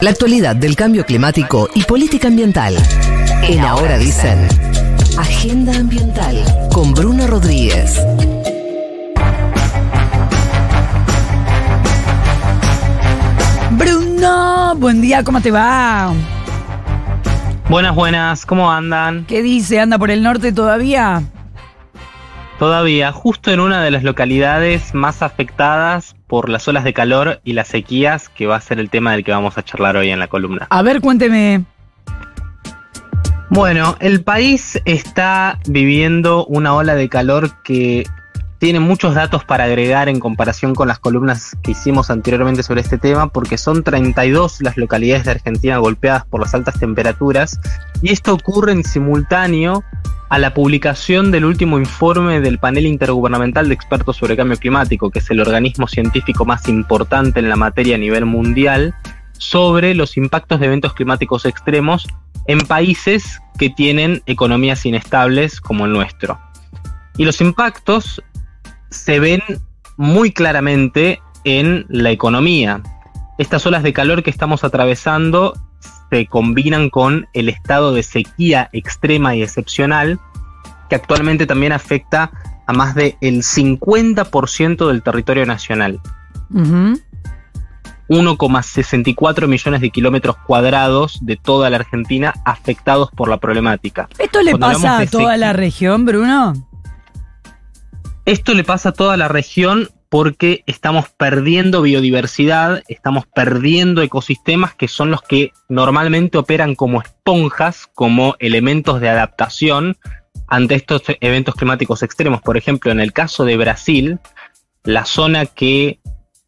La actualidad del cambio climático y política ambiental. En Ahora dicen, Agenda Ambiental con Bruno Rodríguez. Bruno, buen día, ¿cómo te va? Buenas, buenas, ¿cómo andan? ¿Qué dice? ¿Anda por el norte todavía? Todavía, justo en una de las localidades más afectadas por las olas de calor y las sequías, que va a ser el tema del que vamos a charlar hoy en la columna. A ver, cuénteme. Bueno, el país está viviendo una ola de calor que tiene muchos datos para agregar en comparación con las columnas que hicimos anteriormente sobre este tema, porque son 32 las localidades de Argentina golpeadas por las altas temperaturas, y esto ocurre en simultáneo a la publicación del último informe del panel intergubernamental de expertos sobre cambio climático, que es el organismo científico más importante en la materia a nivel mundial, sobre los impactos de eventos climáticos extremos en países que tienen economías inestables como el nuestro. Y los impactos se ven muy claramente en la economía. Estas olas de calor que estamos atravesando se combinan con el estado de sequía extrema y excepcional, que actualmente también afecta a más del 50% del territorio nacional. 1,64 millones de kilómetros cuadrados de toda la Argentina afectados por la problemática. ¿Esto le pasa a toda la región, Bruno? Esto le pasa a toda la región porque estamos perdiendo biodiversidad, estamos perdiendo ecosistemas que son los que normalmente operan como esponjas, como elementos de adaptación ante estos eventos climáticos extremos. Por ejemplo, en el caso de Brasil, la zona que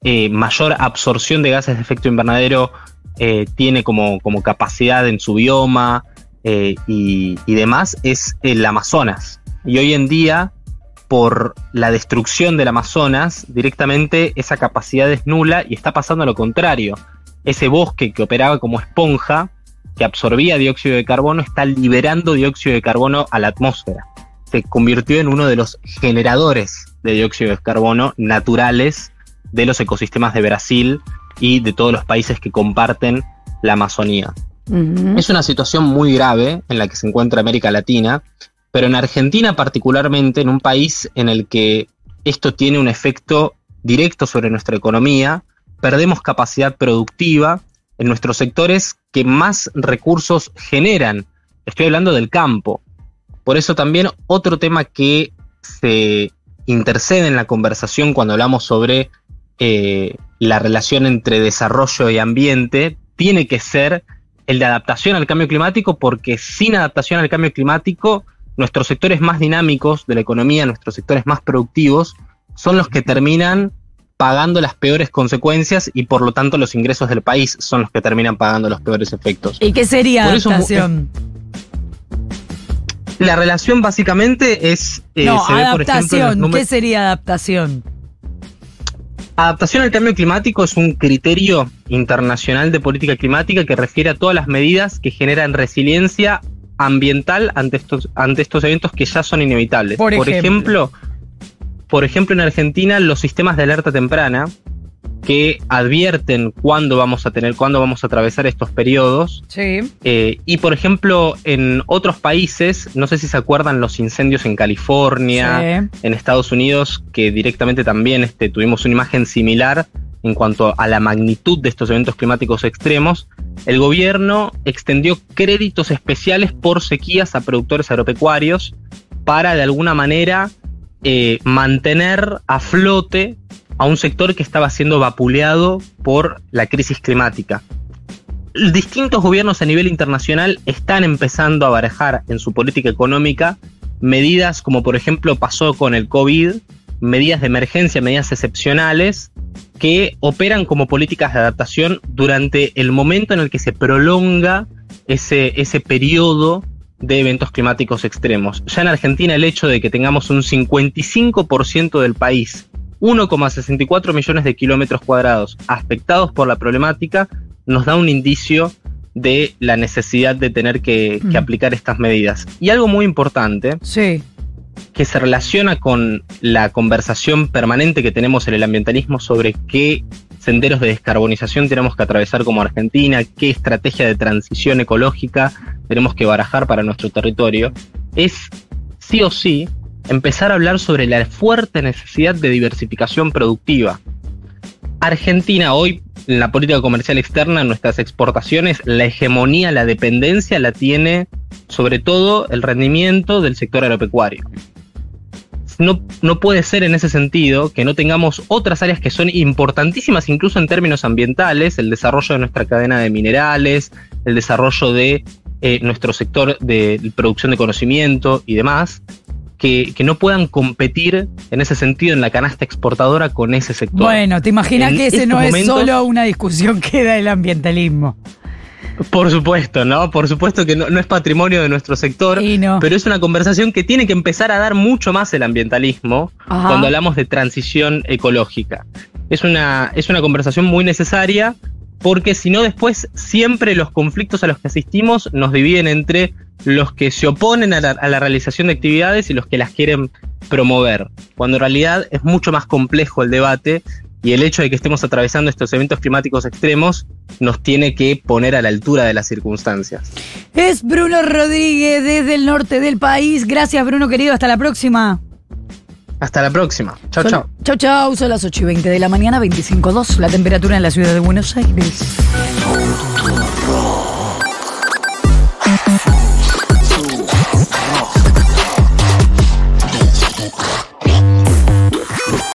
eh, mayor absorción de gases de efecto invernadero eh, tiene como, capacidad en su bioma eh, y, y demás es el Amazonas. Y hoy en día por la destrucción del Amazonas, directamente esa capacidad es nula y está pasando lo contrario. Ese bosque que operaba como esponja, que absorbía dióxido de carbono, está liberando dióxido de carbono a la atmósfera. Se convirtió en uno de los generadores de dióxido de carbono naturales de los ecosistemas de Brasil y de todos los países que comparten la Amazonía. Es una situación muy grave en la que se encuentra América Latina pero en Argentina particularmente, en un país en el que esto tiene un efecto directo sobre nuestra economía, perdemos capacidad productiva en nuestros sectores que más recursos generan. Estoy hablando del campo. Por eso también otro tema que se intercede en la conversación cuando hablamos sobre eh, la relación entre desarrollo y ambiente tiene que ser el de adaptación al cambio climático, porque sin adaptación al cambio climático nuestros sectores más dinámicos de la economía, nuestros sectores más productivos, son los que terminan pagando las peores consecuencias y por lo tanto los ingresos del país son los que terminan pagando los peores efectos. ¿Y qué sería adaptación? la relación básicamente es... Eh, no, adaptación. ¿Qué sería adaptación? Adaptación al cambio climático es un criterio internacional de política climática que refiere a todas las medidas que generan resiliencia ambiental ante estos, ante estos eventos que ya son inevitables. Por ejemplo. por ejemplo, en Argentina los sistemas de alerta temprana que advierten cuándo vamos a tener, cuándo vamos a atravesar estos periodos. Sí. Eh, y por ejemplo, en otros países, no sé si se acuerdan los incendios en California, en Estados Unidos, que directamente también este, tuvimos una imagen similar en cuanto a la magnitud de estos eventos climáticos extremos, el gobierno extendió créditos especiales por sequías a productores agropecuarios para de alguna manera eh, mantener a flote a un sector que estaba siendo vapuleado por la crisis climática. Distintos gobiernos a nivel internacional están empezando a barajar en su política económica medidas como por ejemplo pasó con el COVID, medidas de emergencia, medidas excepcionales que operan como políticas de adaptación durante el momento en el que se prolonga ese, ese periodo de eventos climáticos extremos. Ya en Argentina el hecho de que tengamos un 55% del país, 1,64 millones de kilómetros cuadrados afectados por la problemática, nos da un indicio de la necesidad de tener que, que mm. aplicar estas medidas. Y algo muy importante sí que se relaciona con la conversación permanente que tenemos en el ambientalismo sobre qué senderos de descarbonización tenemos que atravesar como Argentina, qué estrategia de transición ecológica tenemos que barajar para nuestro territorio, es sí o sí empezar a hablar sobre la fuerte necesidad de diversificación productiva. Argentina hoy, en la política comercial externa, nuestras exportaciones, la hegemonía, la dependencia la tiene sobre todo el rendimiento del sector agropecuario no, puede ser en ese sentido que no tengamos otras áreas que son importantísimas incluso en términos ambientales, el desarrollo de nuestra cadena de minerales, el desarrollo de eh, nuestro sector de producción de conocimiento y demás, que, no puedan competir en ese sentido en la canasta exportadora con ese sector. Bueno, te imaginas que ese no es solo una discusión que da el ambientalismo. Por supuesto, ¿no? Por supuesto que no, es patrimonio de nuestro sector, pero es una conversación que tiene que empezar a dar mucho más el ambientalismo cuando hablamos de transición ecológica. Es una, es una conversación muy necesaria porque si no después siempre los conflictos a los que asistimos nos dividen entre los que se oponen a la, a la, realización de actividades y los que las quieren promover, cuando en realidad es mucho más complejo el debate y el hecho de que estemos atravesando estos eventos climáticos extremos nos tiene que poner a la altura de las circunstancias. Es Bruno Rodríguez desde el norte del país. Gracias Bruno querido, hasta la próxima. Hasta la próxima. Chao, chao. Chao, chao. Son las 8 y 20 de la mañana, 25.2 la temperatura en la ciudad de Buenos Aires.